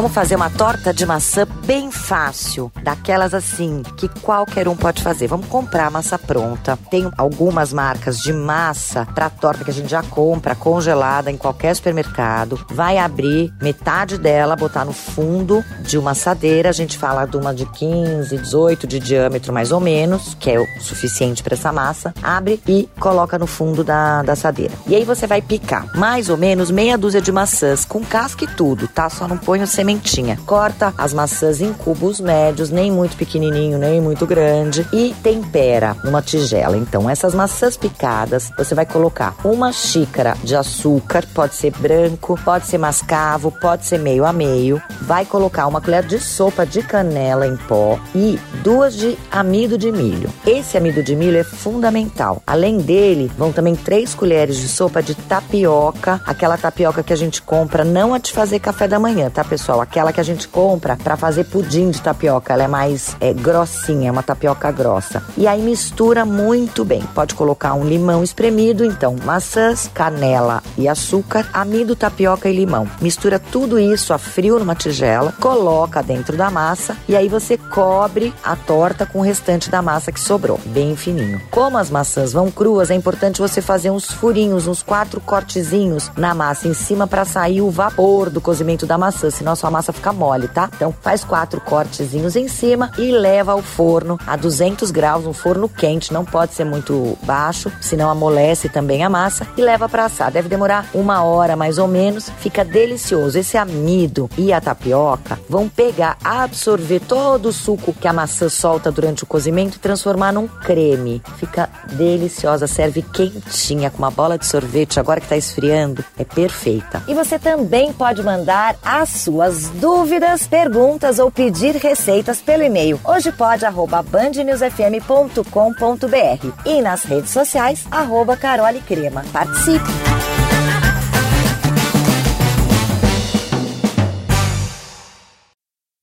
Vamos fazer uma torta de maçã bem fácil, daquelas assim que qualquer um pode fazer. Vamos comprar a massa pronta. Tem algumas marcas de massa para torta que a gente já compra congelada em qualquer supermercado. Vai abrir metade dela, botar no fundo de uma assadeira. A gente fala de uma de 15, 18 de diâmetro mais ou menos, que é o suficiente para essa massa. Abre e coloca no fundo da, da assadeira. E aí você vai picar mais ou menos meia dúzia de maçãs com casca e tudo, tá? Só não põe o sementinha. Corta as maçãs em cubos médios, nem muito pequenininho, nem muito grande e tempera numa tigela. Então, essas maçãs picadas, você vai colocar uma xícara de açúcar, pode ser branco, pode ser mascavo, pode ser meio a meio. Vai colocar uma colher de sopa de canela em pó e duas de amido de milho. Esse amido de milho é fundamental. Além dele, vão também três colheres de sopa de tapioca, aquela tapioca que a gente compra não a de fazer café da manhã, tá, pessoal? Aquela que a gente compra para fazer pudim de tapioca. Ela é mais é, grossinha, é uma tapioca grossa. E aí mistura muito bem. Pode colocar um limão espremido, então maçãs, canela e açúcar, amido, tapioca e limão. Mistura tudo isso a frio numa tigela, coloca dentro da massa e aí você cobre a torta com o restante da massa que sobrou, bem fininho. Como as maçãs vão cruas, é importante você fazer uns furinhos, uns quatro cortezinhos na massa em cima para sair o vapor do cozimento da maçã, senão sua massa fica mole, tá? Então faz quatro cortezinhos em cima e leva ao forno a 200 graus, um forno quente, não pode ser muito baixo, senão amolece também a massa e leva para assar. Deve demorar uma hora mais ou menos, fica delicioso. Esse amido e a tapioca vão pegar, absorver todo o suco que a maçã solta durante o cozimento e transformar num creme. Fica deliciosa, serve quentinha com uma bola de sorvete agora que tá esfriando, é perfeita. E você também pode mandar as suas dúvidas, perguntas ou pedir receitas pelo e-mail hojepod@bandnewsfm.com.br e nas redes sociais arroba Carole Crema. Participe!